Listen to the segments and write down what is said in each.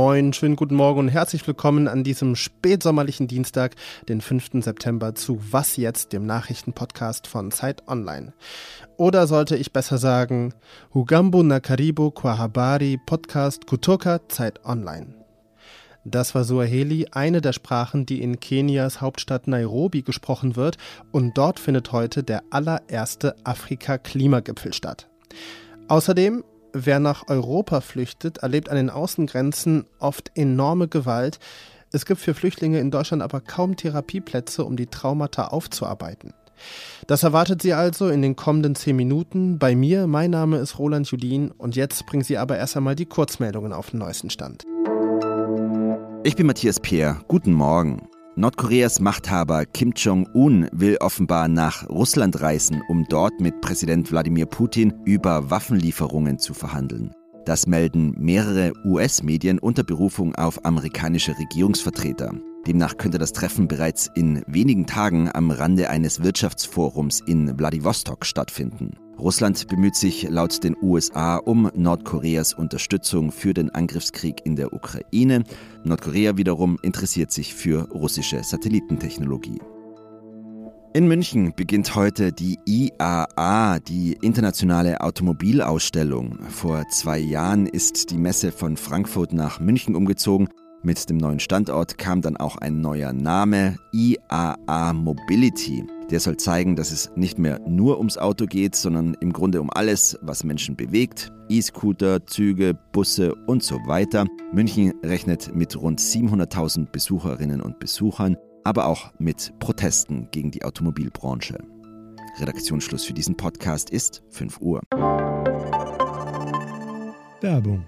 Moin, schönen guten Morgen und herzlich willkommen an diesem spätsommerlichen Dienstag, den 5. September zu Was jetzt, dem Nachrichtenpodcast von Zeit Online. Oder sollte ich besser sagen, Hugambo Nakaribo Kwahabari Podcast Kutoka Zeit Online. Das war Suaheli, eine der Sprachen, die in Kenias Hauptstadt Nairobi gesprochen wird, und dort findet heute der allererste Afrika-Klimagipfel statt. Außerdem Wer nach Europa flüchtet, erlebt an den Außengrenzen oft enorme Gewalt. Es gibt für Flüchtlinge in Deutschland aber kaum Therapieplätze, um die Traumata aufzuarbeiten. Das erwartet Sie also in den kommenden zehn Minuten. Bei mir, mein Name ist Roland Judin und jetzt bringen Sie aber erst einmal die Kurzmeldungen auf den neuesten Stand. Ich bin Matthias Peer. Guten Morgen. Nordkoreas Machthaber Kim Jong-un will offenbar nach Russland reisen, um dort mit Präsident Wladimir Putin über Waffenlieferungen zu verhandeln. Das melden mehrere US-Medien unter Berufung auf amerikanische Regierungsvertreter. Demnach könnte das Treffen bereits in wenigen Tagen am Rande eines Wirtschaftsforums in Wladiwostok stattfinden. Russland bemüht sich laut den USA um Nordkoreas Unterstützung für den Angriffskrieg in der Ukraine. Nordkorea wiederum interessiert sich für russische Satellitentechnologie. In München beginnt heute die IAA, die internationale Automobilausstellung. Vor zwei Jahren ist die Messe von Frankfurt nach München umgezogen. Mit dem neuen Standort kam dann auch ein neuer Name, IAA Mobility. Der soll zeigen, dass es nicht mehr nur ums Auto geht, sondern im Grunde um alles, was Menschen bewegt. E-Scooter, Züge, Busse und so weiter. München rechnet mit rund 700.000 Besucherinnen und Besuchern, aber auch mit Protesten gegen die Automobilbranche. Redaktionsschluss für diesen Podcast ist 5 Uhr. Werbung.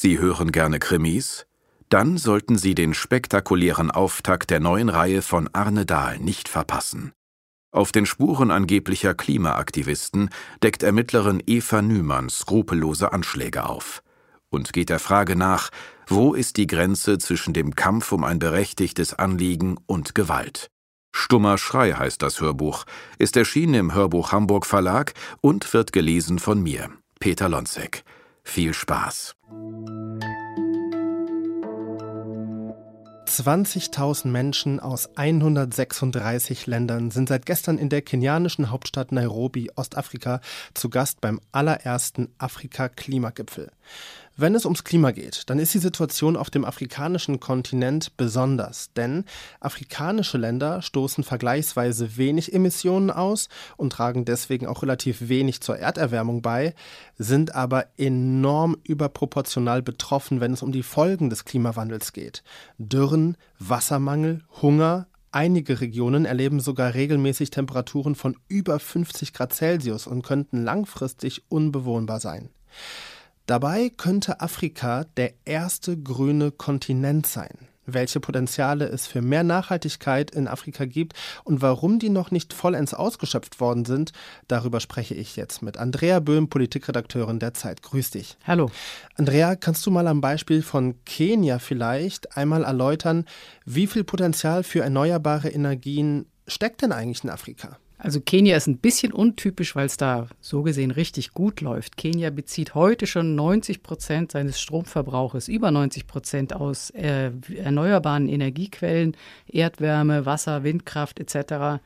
Sie hören gerne Krimis? Dann sollten Sie den spektakulären Auftakt der neuen Reihe von Arne Dahl nicht verpassen. Auf den Spuren angeblicher Klimaaktivisten deckt Ermittlerin Eva Nümann skrupellose Anschläge auf und geht der Frage nach, wo ist die Grenze zwischen dem Kampf um ein berechtigtes Anliegen und Gewalt. Stummer Schrei heißt das Hörbuch, ist erschienen im Hörbuch Hamburg Verlag und wird gelesen von mir, Peter Lonzek. Viel Spaß. 20.000 Menschen aus 136 Ländern sind seit gestern in der kenianischen Hauptstadt Nairobi, Ostafrika, zu Gast beim allerersten Afrika-Klimagipfel. Wenn es ums Klima geht, dann ist die Situation auf dem afrikanischen Kontinent besonders, denn afrikanische Länder stoßen vergleichsweise wenig Emissionen aus und tragen deswegen auch relativ wenig zur Erderwärmung bei, sind aber enorm überproportional betroffen, wenn es um die Folgen des Klimawandels geht. Dürren, Wassermangel, Hunger, Einige Regionen erleben sogar regelmäßig Temperaturen von über 50 Grad Celsius und könnten langfristig unbewohnbar sein. Dabei könnte Afrika der erste grüne Kontinent sein. Welche Potenziale es für mehr Nachhaltigkeit in Afrika gibt und warum die noch nicht vollends ausgeschöpft worden sind, darüber spreche ich jetzt mit Andrea Böhm, Politikredakteurin der Zeit. Grüß dich. Hallo. Andrea, kannst du mal am Beispiel von Kenia vielleicht einmal erläutern, wie viel Potenzial für erneuerbare Energien steckt denn eigentlich in Afrika? Also Kenia ist ein bisschen untypisch, weil es da so gesehen richtig gut läuft. Kenia bezieht heute schon 90 Prozent seines Stromverbrauches, über 90 Prozent aus äh, erneuerbaren Energiequellen, Erdwärme, Wasser, Windkraft etc.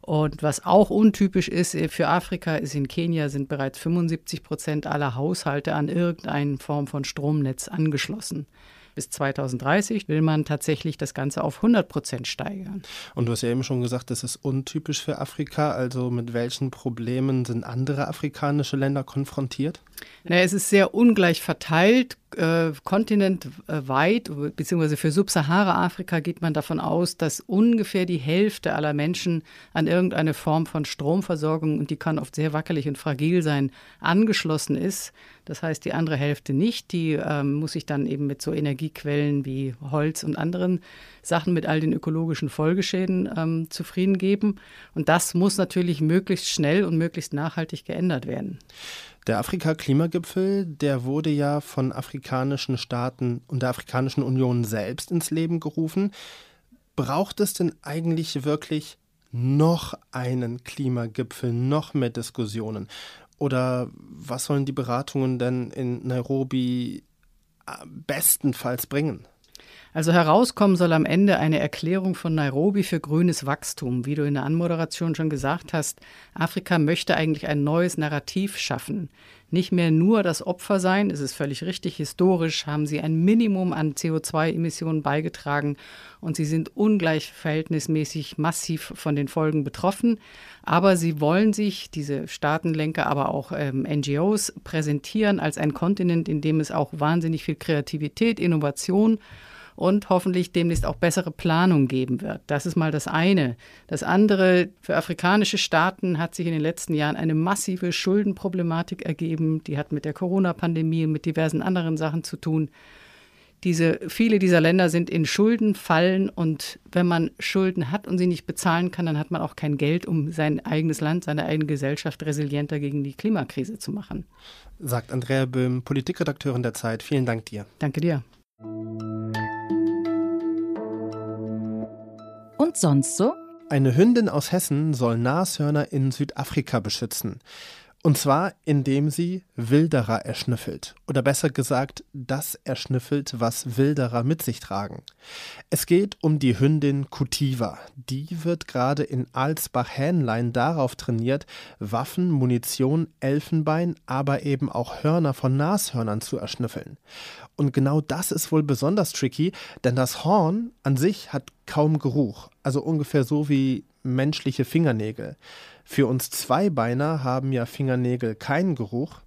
Und was auch untypisch ist äh, für Afrika, ist in Kenia sind bereits 75 Prozent aller Haushalte an irgendeine Form von Stromnetz angeschlossen. Bis 2030 will man tatsächlich das Ganze auf 100 Prozent steigern. Und du hast ja eben schon gesagt, das ist untypisch für Afrika. Also mit welchen Problemen sind andere afrikanische Länder konfrontiert? Na, es ist sehr ungleich verteilt äh, kontinentweit, beziehungsweise für Subsahara-Afrika geht man davon aus, dass ungefähr die Hälfte aller Menschen an irgendeine Form von Stromversorgung, und die kann oft sehr wackelig und fragil sein, angeschlossen ist. Das heißt, die andere Hälfte nicht. Die ähm, muss sich dann eben mit so Energiequellen wie Holz und anderen Sachen mit all den ökologischen Folgeschäden ähm, zufrieden geben. Und das muss natürlich möglichst schnell und möglichst nachhaltig geändert werden. Der Afrika-Klimagipfel, der wurde ja von afrikanischen Staaten und der Afrikanischen Union selbst ins Leben gerufen. Braucht es denn eigentlich wirklich noch einen Klimagipfel, noch mehr Diskussionen? Oder was sollen die Beratungen denn in Nairobi bestenfalls bringen? Also herauskommen soll am Ende eine Erklärung von Nairobi für grünes Wachstum. Wie du in der Anmoderation schon gesagt hast, Afrika möchte eigentlich ein neues Narrativ schaffen. Nicht mehr nur das Opfer sein, es ist völlig richtig, historisch haben sie ein Minimum an CO2-Emissionen beigetragen und sie sind ungleich verhältnismäßig massiv von den Folgen betroffen. Aber sie wollen sich, diese Staatenlenker, aber auch ähm, NGOs, präsentieren als ein Kontinent, in dem es auch wahnsinnig viel Kreativität, Innovation und hoffentlich demnächst auch bessere Planung geben wird. Das ist mal das eine. Das andere, für afrikanische Staaten hat sich in den letzten Jahren eine massive Schuldenproblematik ergeben. Die hat mit der Corona-Pandemie und mit diversen anderen Sachen zu tun. Diese, viele dieser Länder sind in Schuldenfallen und wenn man Schulden hat und sie nicht bezahlen kann, dann hat man auch kein Geld, um sein eigenes Land, seine eigene Gesellschaft resilienter gegen die Klimakrise zu machen. Sagt Andrea Böhm, Politikredakteurin der Zeit. Vielen Dank dir. Danke dir. Und sonst so? Eine Hündin aus Hessen soll Nashörner in Südafrika beschützen. Und zwar, indem sie Wilderer erschnüffelt. Oder besser gesagt, das erschnüffelt, was Wilderer mit sich tragen. Es geht um die Hündin Kutiva. Die wird gerade in Alsbach-Hähnlein darauf trainiert, Waffen, Munition, Elfenbein, aber eben auch Hörner von Nashörnern zu erschnüffeln. Und genau das ist wohl besonders tricky, denn das Horn an sich hat kaum Geruch. Also ungefähr so wie menschliche Fingernägel. Für uns Zweibeiner haben ja Fingernägel keinen Geruch,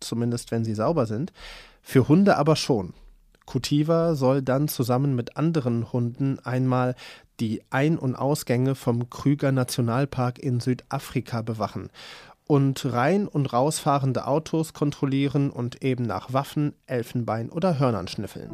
zumindest wenn sie sauber sind, für Hunde aber schon. Kutiva soll dann zusammen mit anderen Hunden einmal die Ein- und Ausgänge vom Krüger Nationalpark in Südafrika bewachen und rein- und rausfahrende Autos kontrollieren und eben nach Waffen, Elfenbein oder Hörnern schnüffeln.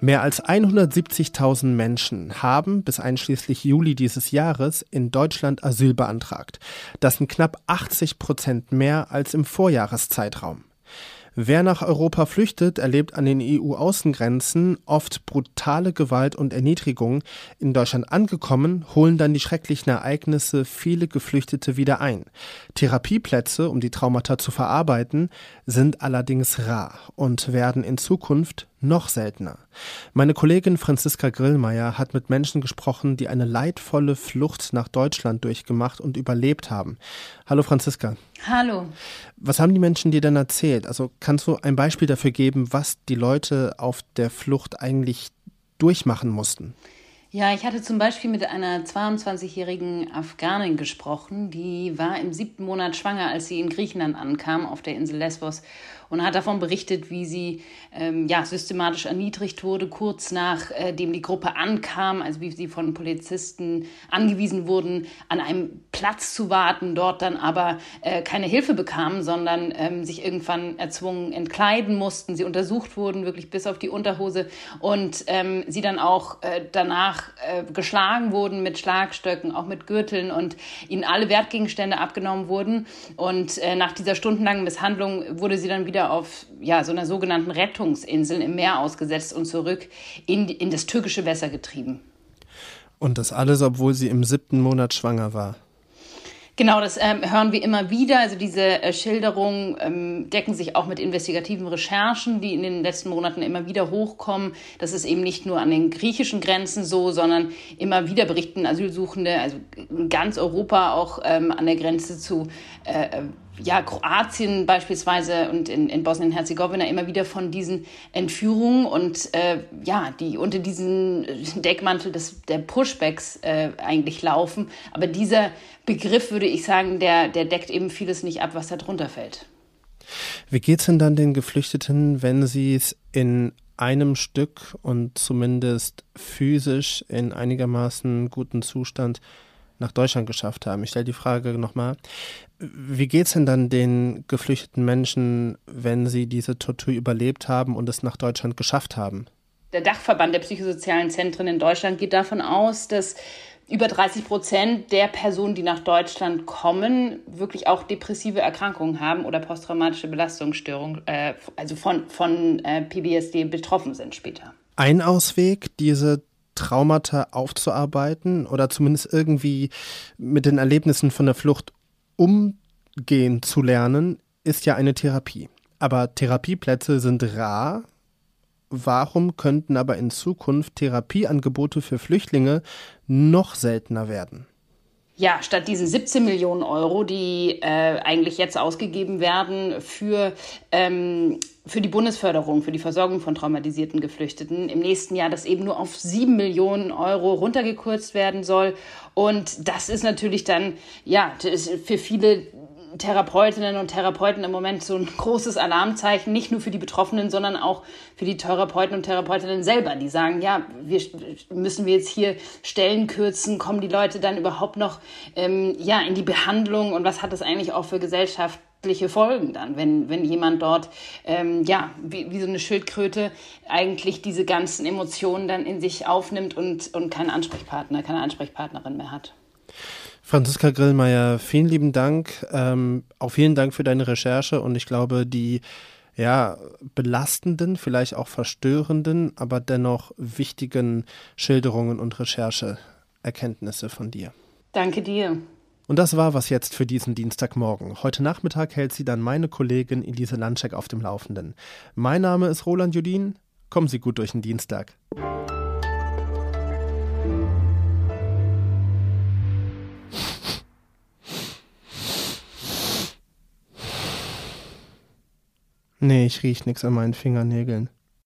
Mehr als 170.000 Menschen haben bis einschließlich Juli dieses Jahres in Deutschland Asyl beantragt. Das sind knapp 80 Prozent mehr als im Vorjahreszeitraum. Wer nach Europa flüchtet, erlebt an den EU-Außengrenzen oft brutale Gewalt und Erniedrigung. In Deutschland angekommen, holen dann die schrecklichen Ereignisse viele Geflüchtete wieder ein. Therapieplätze, um die Traumata zu verarbeiten, sind allerdings rar und werden in Zukunft noch seltener. Meine Kollegin Franziska Grillmeier hat mit Menschen gesprochen, die eine leidvolle Flucht nach Deutschland durchgemacht und überlebt haben. Hallo Franziska. Hallo. Was haben die Menschen dir denn erzählt? Also kannst du ein Beispiel dafür geben, was die Leute auf der Flucht eigentlich durchmachen mussten? Ja, ich hatte zum Beispiel mit einer 22-jährigen Afghanin gesprochen, die war im siebten Monat schwanger, als sie in Griechenland ankam, auf der Insel Lesbos und hat davon berichtet, wie sie ähm, ja, systematisch erniedrigt wurde, kurz nachdem äh, die Gruppe ankam, also wie sie von Polizisten angewiesen wurden, an einem Platz zu warten, dort dann aber äh, keine Hilfe bekamen, sondern ähm, sich irgendwann erzwungen entkleiden mussten. Sie untersucht wurden, wirklich bis auf die Unterhose und ähm, sie dann auch äh, danach äh, geschlagen wurden mit Schlagstöcken, auch mit Gürteln und ihnen alle Wertgegenstände abgenommen wurden. Und äh, nach dieser stundenlangen Misshandlung wurde sie dann wieder wieder auf ja, so einer sogenannten Rettungsinsel im Meer ausgesetzt und zurück in, in das türkische Wasser getrieben. Und das alles, obwohl sie im siebten Monat schwanger war. Genau, das ähm, hören wir immer wieder. Also diese äh, Schilderungen ähm, decken sich auch mit investigativen Recherchen, die in den letzten Monaten immer wieder hochkommen. Das ist eben nicht nur an den griechischen Grenzen so, sondern immer wieder berichten Asylsuchende, also in ganz Europa auch ähm, an der Grenze zu äh, ja, Kroatien beispielsweise und in, in Bosnien-Herzegowina immer wieder von diesen Entführungen und äh, ja, die unter diesem Deckmantel des, der Pushbacks äh, eigentlich laufen. Aber dieser Begriff, würde ich sagen, der, der deckt eben vieles nicht ab, was da drunter fällt. Wie geht es denn dann den Geflüchteten, wenn sie es in einem Stück und zumindest physisch in einigermaßen guten Zustand nach Deutschland geschafft haben. Ich stelle die Frage nochmal, wie geht es denn dann den geflüchteten Menschen, wenn sie diese Tortur überlebt haben und es nach Deutschland geschafft haben? Der Dachverband der psychosozialen Zentren in Deutschland geht davon aus, dass über 30 Prozent der Personen, die nach Deutschland kommen, wirklich auch depressive Erkrankungen haben oder posttraumatische Belastungsstörungen, äh, also von, von äh, PBSD betroffen sind später. Ein Ausweg, diese Traumata aufzuarbeiten oder zumindest irgendwie mit den Erlebnissen von der Flucht umgehen zu lernen, ist ja eine Therapie. Aber Therapieplätze sind rar. Warum könnten aber in Zukunft Therapieangebote für Flüchtlinge noch seltener werden? Ja, statt diese 17 Millionen Euro, die äh, eigentlich jetzt ausgegeben werden für, ähm, für die Bundesförderung, für die Versorgung von traumatisierten Geflüchteten, im nächsten Jahr das eben nur auf 7 Millionen Euro runtergekürzt werden soll. Und das ist natürlich dann, ja, für viele Therapeutinnen und Therapeuten im Moment so ein großes Alarmzeichen, nicht nur für die Betroffenen, sondern auch für die Therapeuten und Therapeutinnen selber, die sagen, ja, wir müssen wir jetzt hier Stellen kürzen, kommen die Leute dann überhaupt noch ähm, ja, in die Behandlung und was hat das eigentlich auch für gesellschaftliche Folgen dann, wenn, wenn jemand dort, ähm, ja, wie, wie so eine Schildkröte eigentlich diese ganzen Emotionen dann in sich aufnimmt und, und keinen Ansprechpartner, keine Ansprechpartnerin mehr hat. Franziska Grillmeier, vielen lieben Dank. Ähm, auch vielen Dank für deine Recherche und ich glaube, die ja, belastenden, vielleicht auch verstörenden, aber dennoch wichtigen Schilderungen und Rechercheerkenntnisse von dir. Danke dir. Und das war was jetzt für diesen Dienstagmorgen. Heute Nachmittag hält sie dann meine Kollegin Elise Landscheck auf dem Laufenden. Mein Name ist Roland Judin. Kommen Sie gut durch den Dienstag. Nee, ich riech nix an meinen Fingernägeln.